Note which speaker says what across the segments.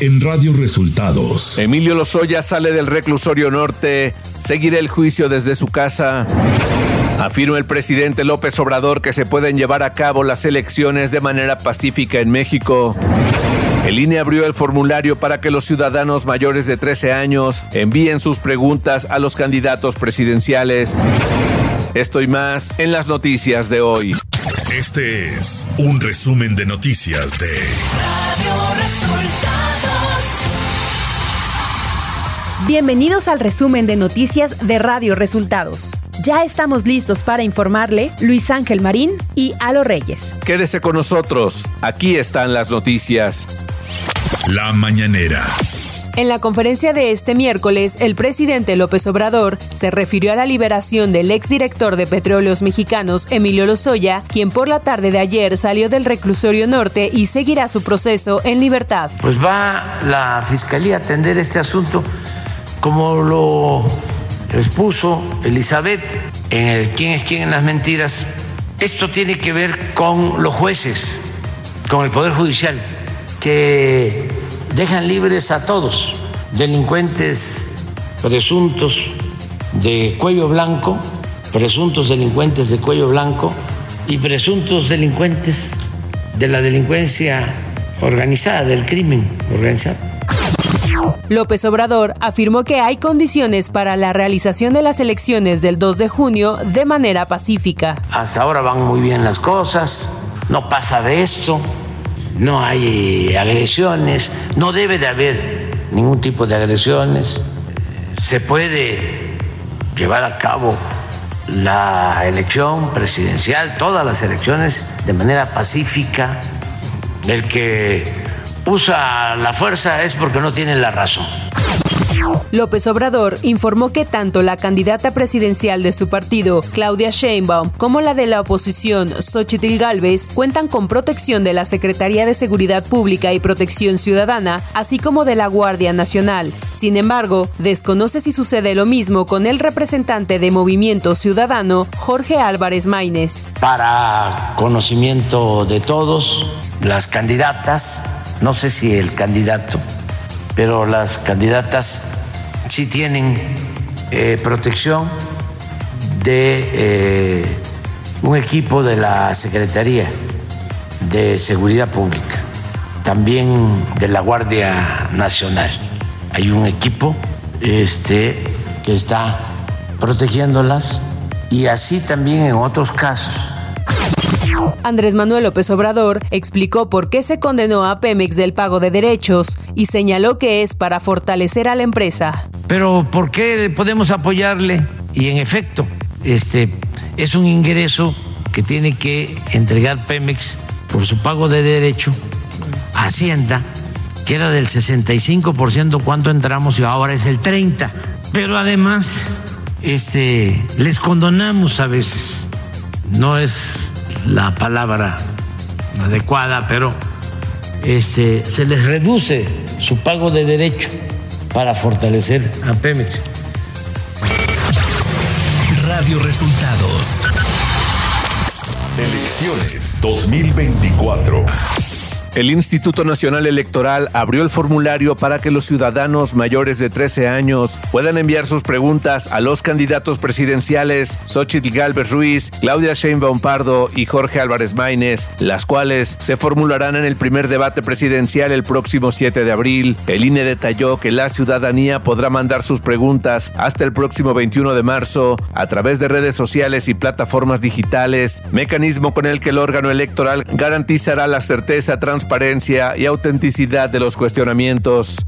Speaker 1: en Radio Resultados.
Speaker 2: Emilio Lozoya sale del reclusorio norte, seguirá el juicio desde su casa. Afirma el presidente López Obrador que se pueden llevar a cabo las elecciones de manera pacífica en México. El INE abrió el formulario para que los ciudadanos mayores de 13 años envíen sus preguntas a los candidatos presidenciales. Esto y más en las noticias de hoy.
Speaker 1: Este es un resumen de noticias de Radio Resultados.
Speaker 3: Bienvenidos al resumen de noticias de Radio Resultados. Ya estamos listos para informarle Luis Ángel Marín y Alo Reyes.
Speaker 2: Quédese con nosotros, aquí están las noticias.
Speaker 1: La mañanera.
Speaker 3: En la conferencia de este miércoles, el presidente López Obrador se refirió a la liberación del exdirector de Petróleos Mexicanos, Emilio Lozoya, quien por la tarde de ayer salió del reclusorio norte y seguirá su proceso en libertad.
Speaker 4: Pues va la Fiscalía a atender este asunto como lo expuso Elizabeth en el quién es quién en las mentiras. Esto tiene que ver con los jueces, con el Poder Judicial, que dejan libres a todos, delincuentes presuntos de cuello blanco, presuntos delincuentes de cuello blanco y presuntos delincuentes de la delincuencia organizada, del crimen organizado.
Speaker 3: López Obrador afirmó que hay condiciones para la realización de las elecciones del 2 de junio de manera pacífica.
Speaker 4: Hasta ahora van muy bien las cosas, no pasa de esto, no hay agresiones, no debe de haber ningún tipo de agresiones, se puede llevar a cabo la elección presidencial, todas las elecciones de manera pacífica. El que usa la fuerza es porque no tiene la razón.
Speaker 3: López Obrador informó que tanto la candidata presidencial de su partido, Claudia Sheinbaum, como la de la oposición, Xochitl Galvez, cuentan con protección de la Secretaría de Seguridad Pública y Protección Ciudadana, así como de la Guardia Nacional. Sin embargo, desconoce si sucede lo mismo con el representante de Movimiento Ciudadano, Jorge Álvarez Maínez.
Speaker 4: Para conocimiento de todos, las candidatas, no sé si el candidato, pero las candidatas sí tienen eh, protección de eh, un equipo de la Secretaría de Seguridad Pública, también de la Guardia Nacional. Hay un equipo este, que está protegiéndolas y así también en otros casos
Speaker 3: Andrés Manuel López Obrador explicó por qué se condenó a Pemex del pago de derechos y señaló que es para fortalecer a la empresa.
Speaker 4: Pero ¿por qué podemos apoyarle? Y en efecto, este es un ingreso que tiene que entregar Pemex por su pago de derecho a Hacienda, que era del 65% cuando entramos y ahora es el 30%. Pero además, este, les condonamos a veces. No es la palabra adecuada, pero este, se les reduce su pago de derecho para fortalecer a Pemex.
Speaker 1: Radio Resultados. Elecciones 2024.
Speaker 2: El Instituto Nacional Electoral abrió el formulario para que los ciudadanos mayores de 13 años puedan enviar sus preguntas a los candidatos presidenciales Xochitl Galvez Ruiz, Claudia Sheinbaum Pardo y Jorge Álvarez Maínez, las cuales se formularán en el primer debate presidencial el próximo 7 de abril. El INE detalló que la ciudadanía podrá mandar sus preguntas hasta el próximo 21 de marzo a través de redes sociales y plataformas digitales, mecanismo con el que el órgano electoral garantizará la certeza, transparencia transparencia y autenticidad de los cuestionamientos.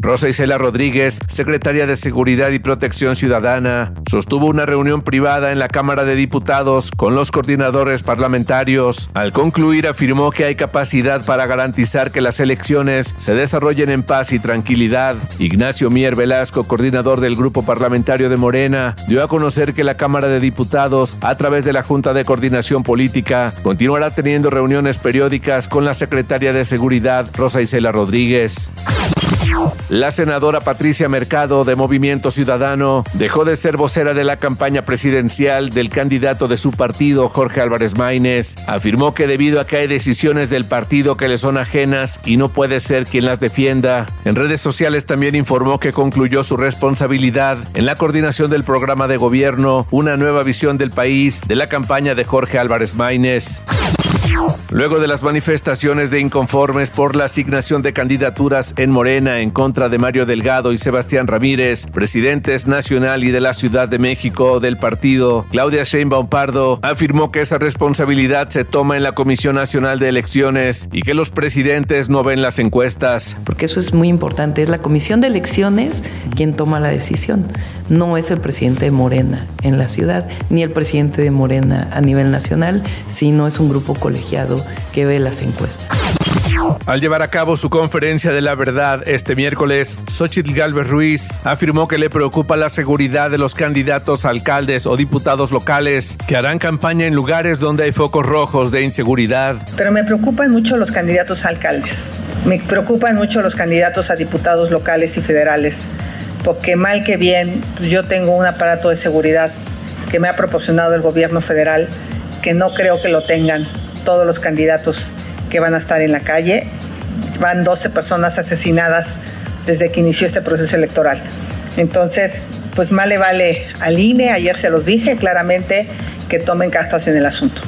Speaker 2: Rosa Isela Rodríguez, secretaria de Seguridad y Protección Ciudadana, sostuvo una reunión privada en la Cámara de Diputados con los coordinadores parlamentarios. Al concluir afirmó que hay capacidad para garantizar que las elecciones se desarrollen en paz y tranquilidad. Ignacio Mier Velasco, coordinador del Grupo Parlamentario de Morena, dio a conocer que la Cámara de Diputados, a través de la Junta de Coordinación Política, continuará teniendo reuniones periódicas con la secretaria de Seguridad, Rosa Isela Rodríguez. La senadora Patricia Mercado de Movimiento Ciudadano dejó de ser vocera de la campaña presidencial del candidato de su partido, Jorge Álvarez Maínez. Afirmó que debido a que hay decisiones del partido que le son ajenas y no puede ser quien las defienda. En redes sociales también informó que concluyó su responsabilidad en la coordinación del programa de gobierno Una nueva visión del país de la campaña de Jorge Álvarez Maínez. Luego de las manifestaciones de inconformes por la asignación de candidaturas en Morena en contra de Mario Delgado y Sebastián Ramírez, presidentes nacional y de la Ciudad de México del partido, Claudia Sheinbaum Pardo afirmó que esa responsabilidad se toma en la Comisión Nacional de Elecciones y que los presidentes no ven las encuestas.
Speaker 5: Porque eso es muy importante, es la Comisión de Elecciones quien toma la decisión, no es el presidente de Morena en la ciudad, ni el presidente de Morena a nivel nacional, sino es un grupo colegiado que ve las encuestas.
Speaker 2: Al llevar a cabo su conferencia de la verdad este miércoles, Xochitl Galvez Ruiz afirmó que le preocupa la seguridad de los candidatos alcaldes o diputados locales que harán campaña en lugares donde hay focos rojos de inseguridad.
Speaker 6: Pero me preocupan mucho los candidatos alcaldes, me preocupan mucho los candidatos a diputados locales y federales, porque mal que bien pues yo tengo un aparato de seguridad que me ha proporcionado el gobierno federal que no creo que lo tengan todos los candidatos que van a estar en la calle. Van 12 personas asesinadas desde que inició este proceso electoral. Entonces, pues más le vale al INE, ayer se los dije claramente, que tomen cartas en el asunto.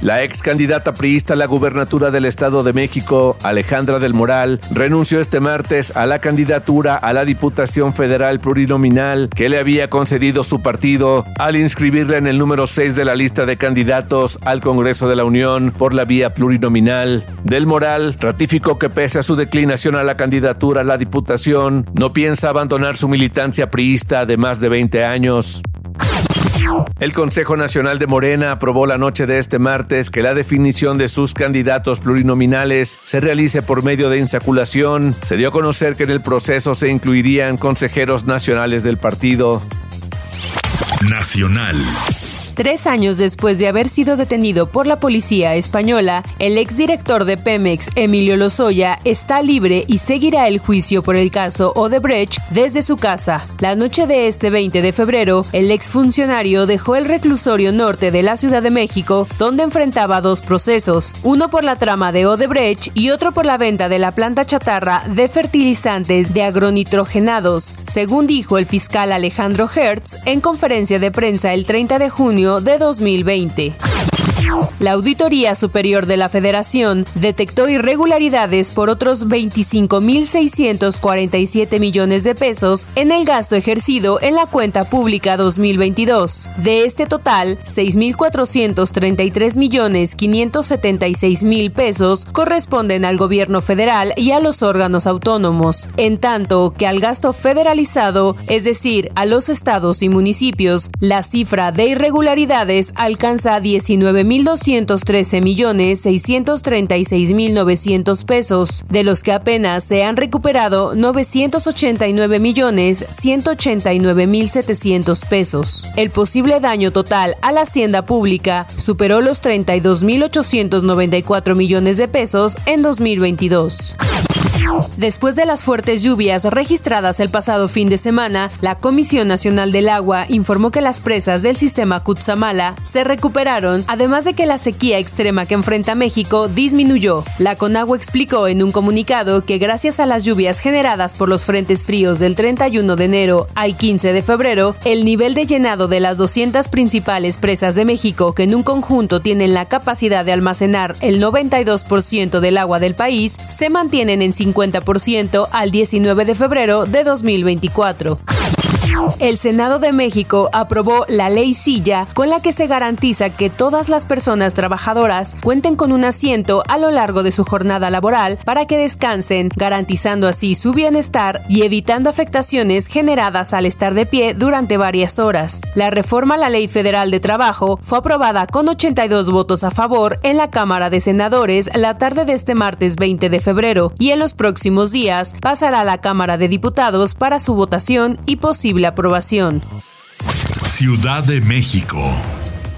Speaker 2: La ex candidata priista a la gubernatura del Estado de México, Alejandra del Moral, renunció este martes a la candidatura a la Diputación Federal Plurinominal que le había concedido su partido al inscribirla en el número 6 de la lista de candidatos al Congreso de la Unión por la vía plurinominal. Del Moral ratificó que pese a su declinación a la candidatura a la Diputación, no piensa abandonar su militancia priista de más de 20 años. El Consejo Nacional de Morena aprobó la noche de este martes que la definición de sus candidatos plurinominales se realice por medio de insaculación. Se dio a conocer que en el proceso se incluirían consejeros nacionales del partido.
Speaker 1: Nacional.
Speaker 3: Tres años después de haber sido detenido por la policía española, el exdirector de Pemex, Emilio Lozoya, está libre y seguirá el juicio por el caso Odebrecht desde su casa. La noche de este 20 de febrero, el exfuncionario dejó el reclusorio norte de la Ciudad de México, donde enfrentaba dos procesos, uno por la trama de Odebrecht y otro por la venta de la planta chatarra de fertilizantes de agronitrogenados, según dijo el fiscal Alejandro Hertz en conferencia de prensa el 30 de junio de 2020. La Auditoría Superior de la Federación detectó irregularidades por otros 25.647 millones de pesos en el gasto ejercido en la cuenta pública 2022. De este total, 6.433 millones 576 mil pesos corresponden al gobierno federal y a los órganos autónomos, en tanto que al gasto federalizado, es decir, a los estados y municipios, la cifra de irregularidades alcanza 19 1.213 millones 636 mil 900 pesos, de los que apenas se han recuperado 989 millones 189 mil 700 pesos. El posible daño total a la hacienda pública superó los 32 mil 894 millones de pesos en 2022. Después de las fuertes lluvias registradas el pasado fin de semana, la Comisión Nacional del Agua informó que las presas del sistema Cutzamala se recuperaron, además de que la sequía extrema que enfrenta México disminuyó. La Conagua explicó en un comunicado que gracias a las lluvias generadas por los frentes fríos del 31 de enero al 15 de febrero, el nivel de llenado de las 200 principales presas de México, que en un conjunto tienen la capacidad de almacenar el 92% del agua del país, se mantienen en 50 50% al 19 de febrero de 2024. El Senado de México aprobó la ley Silla con la que se garantiza que todas las personas trabajadoras cuenten con un asiento a lo largo de su jornada laboral para que descansen, garantizando así su bienestar y evitando afectaciones generadas al estar de pie durante varias horas. La reforma a la Ley Federal de Trabajo fue aprobada con 82 votos a favor en la Cámara de Senadores la tarde de este martes 20 de febrero y en los próximos días pasará a la Cámara de Diputados para su votación y posible aprobación.
Speaker 1: Ciudad de México.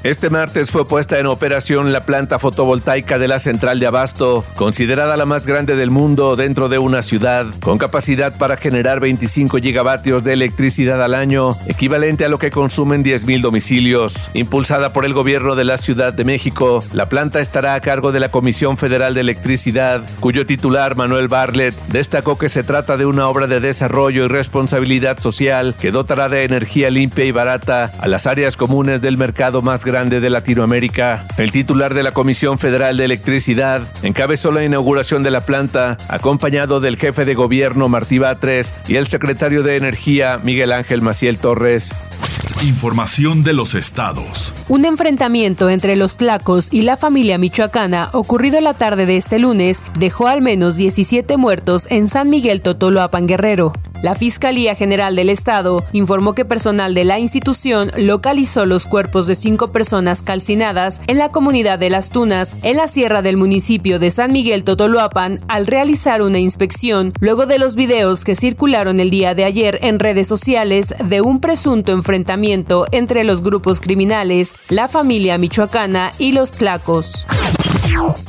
Speaker 2: Este martes fue puesta en operación la planta fotovoltaica de la central de Abasto, considerada la más grande del mundo dentro de una ciudad, con capacidad para generar 25 gigavatios de electricidad al año, equivalente a lo que consumen 10.000 domicilios. Impulsada por el gobierno de la Ciudad de México, la planta estará a cargo de la Comisión Federal de Electricidad, cuyo titular Manuel Bartlett destacó que se trata de una obra de desarrollo y responsabilidad social que dotará de energía limpia y barata a las áreas comunes del mercado más grande de Latinoamérica. El titular de la Comisión Federal de Electricidad encabezó la inauguración de la planta, acompañado del jefe de gobierno Martí Batres y el secretario de Energía Miguel Ángel Maciel Torres.
Speaker 1: Información de los estados.
Speaker 3: Un enfrentamiento entre los tlacos y la familia michoacana ocurrido la tarde de este lunes dejó al menos 17 muertos en San Miguel Totoloapan Guerrero. La Fiscalía General del Estado informó que personal de la institución localizó los cuerpos de cinco personas calcinadas en la comunidad de Las Tunas, en la sierra del municipio de San Miguel Totoloapan, al realizar una inspección luego de los videos que circularon el día de ayer en redes sociales de un presunto enfrentamiento entre los grupos criminales, la familia michoacana y los tlacos.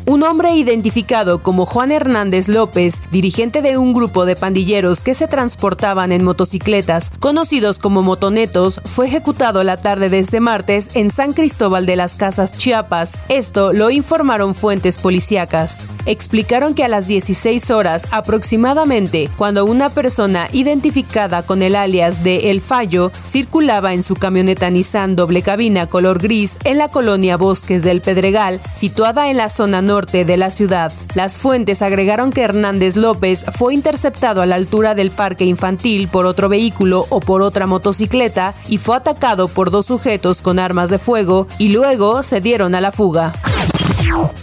Speaker 3: Un hombre identificado como Juan Hernández López, dirigente de un grupo de pandilleros que se transportaban en motocicletas, conocidos como motonetos, fue ejecutado la tarde de este martes en San Cristóbal de las Casas, Chiapas. Esto lo informaron fuentes policíacas. Explicaron que a las 16 horas aproximadamente, cuando una persona identificada con el alias de El Fallo circulaba en su camioneta Nissan doble cabina color gris en la colonia Bosques del Pedregal, situada en la zona norte de la ciudad. Las fuentes agregaron que Hernández López fue interceptado a la altura del parque infantil por otro vehículo o por otra motocicleta y fue atacado por dos sujetos con armas de fuego y luego se dieron a la fuga.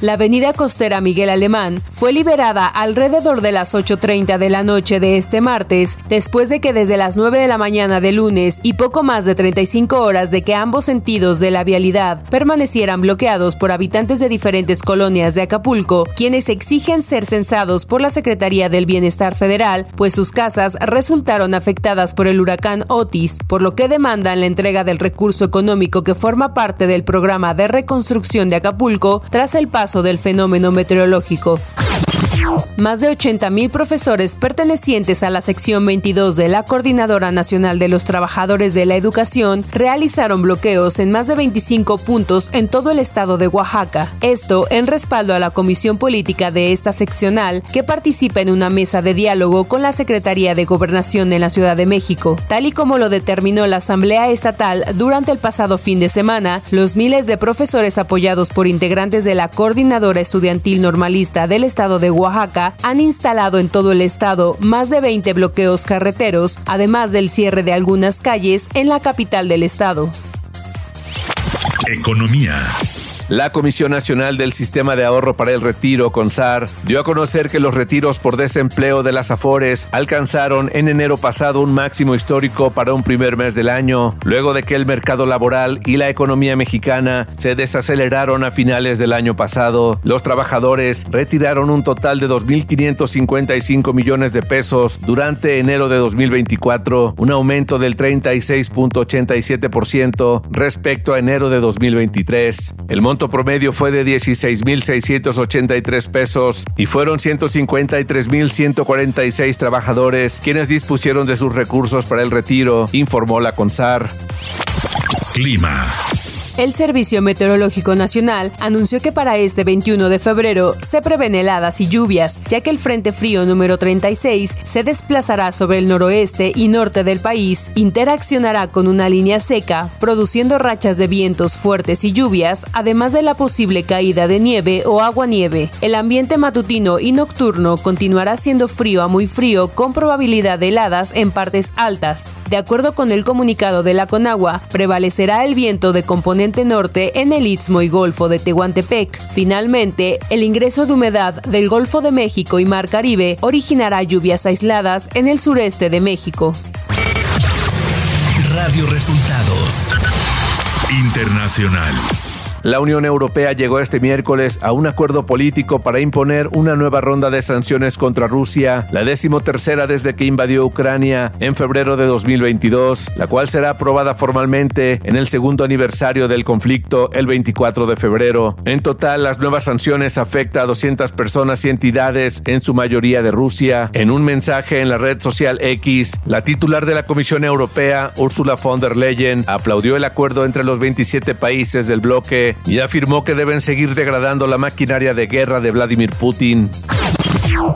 Speaker 3: La avenida costera Miguel Alemán fue liberada alrededor de las 8.30 de la noche de este martes, después de que desde las 9 de la mañana de lunes y poco más de 35 horas de que ambos sentidos de la vialidad permanecieran bloqueados por habitantes de diferentes colonias de Acapulco, quienes exigen ser censados por la Secretaría del Bienestar Federal, pues sus casas resultaron afectadas por el huracán Otis, por lo que demandan la entrega del recurso económico que forma parte del programa de reconstrucción de Acapulco tras el paso del fenómeno meteorológico. Más de 80.000 profesores pertenecientes a la sección 22 de la Coordinadora Nacional de los Trabajadores de la Educación realizaron bloqueos en más de 25 puntos en todo el estado de Oaxaca. Esto en respaldo a la comisión política de esta seccional que participa en una mesa de diálogo con la Secretaría de Gobernación en la Ciudad de México. Tal y como lo determinó la Asamblea Estatal durante el pasado fin de semana, los miles de profesores apoyados por integrantes de la Coordinadora Estudiantil Normalista del estado de Oaxaca han instalado en todo el estado más de 20 bloqueos carreteros, además del cierre de algunas calles en la capital del estado.
Speaker 1: Economía.
Speaker 2: La Comisión Nacional del Sistema de Ahorro para el Retiro, CONSAR, dio a conocer que los retiros por desempleo de las AFORES alcanzaron en enero pasado un máximo histórico para un primer mes del año, luego de que el mercado laboral y la economía mexicana se desaceleraron a finales del año pasado. Los trabajadores retiraron un total de 2.555 millones de pesos durante enero de 2024, un aumento del 36.87% respecto a enero de 2023. El monto monto promedio fue de 16.683 pesos y fueron 153.146 trabajadores quienes dispusieron de sus recursos para el retiro, informó la CONSAR.
Speaker 1: Clima.
Speaker 3: El Servicio Meteorológico Nacional anunció que para este 21 de febrero se prevén heladas y lluvias, ya que el Frente Frío número 36 se desplazará sobre el noroeste y norte del país, interaccionará con una línea seca, produciendo rachas de vientos fuertes y lluvias, además de la posible caída de nieve o agua-nieve. El ambiente matutino y nocturno continuará siendo frío a muy frío con probabilidad de heladas en partes altas. De acuerdo con el comunicado de la Conagua, prevalecerá el viento de componente norte en el Istmo y Golfo de Tehuantepec. Finalmente, el ingreso de humedad del Golfo de México y Mar Caribe originará lluvias aisladas en el sureste de México.
Speaker 1: Radio Resultados Internacional.
Speaker 2: La Unión Europea llegó este miércoles a un acuerdo político para imponer una nueva ronda de sanciones contra Rusia, la decimotercera desde que invadió Ucrania en febrero de 2022, la cual será aprobada formalmente en el segundo aniversario del conflicto el 24 de febrero. En total, las nuevas sanciones afectan a 200 personas y entidades, en su mayoría de Rusia. En un mensaje en la red social X, la titular de la Comisión Europea, Ursula von der Leyen, aplaudió el acuerdo entre los 27 países del bloque y afirmó que deben seguir degradando la maquinaria de guerra de Vladimir Putin.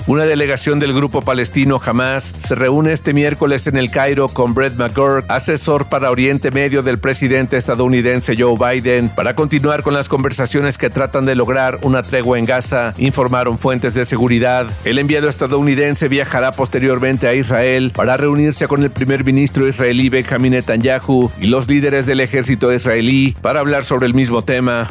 Speaker 2: Una delegación del grupo palestino Hamas se reúne este miércoles en el Cairo con Brett McGurk, asesor para Oriente Medio del presidente estadounidense Joe Biden, para continuar con las conversaciones que tratan de lograr una tregua en Gaza, informaron fuentes de seguridad. El enviado estadounidense viajará posteriormente a Israel para reunirse con el primer ministro israelí Benjamin Netanyahu y los líderes del ejército israelí para hablar sobre el mismo tema.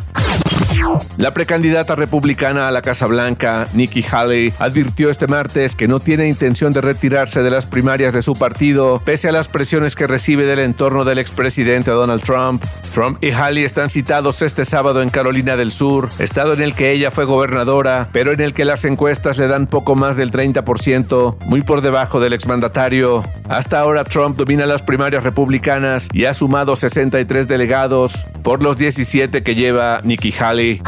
Speaker 2: La precandidata republicana a la Casa Blanca, Nikki Haley, advirtió este martes que no tiene intención de retirarse de las primarias de su partido, pese a las presiones que recibe del entorno del expresidente Donald Trump. Trump y Haley están citados este sábado en Carolina del Sur, estado en el que ella fue gobernadora, pero en el que las encuestas le dan poco más del 30%, muy por debajo del exmandatario. Hasta ahora Trump domina las primarias republicanas y ha sumado 63 delegados por los 17 que lleva Nikki Haley.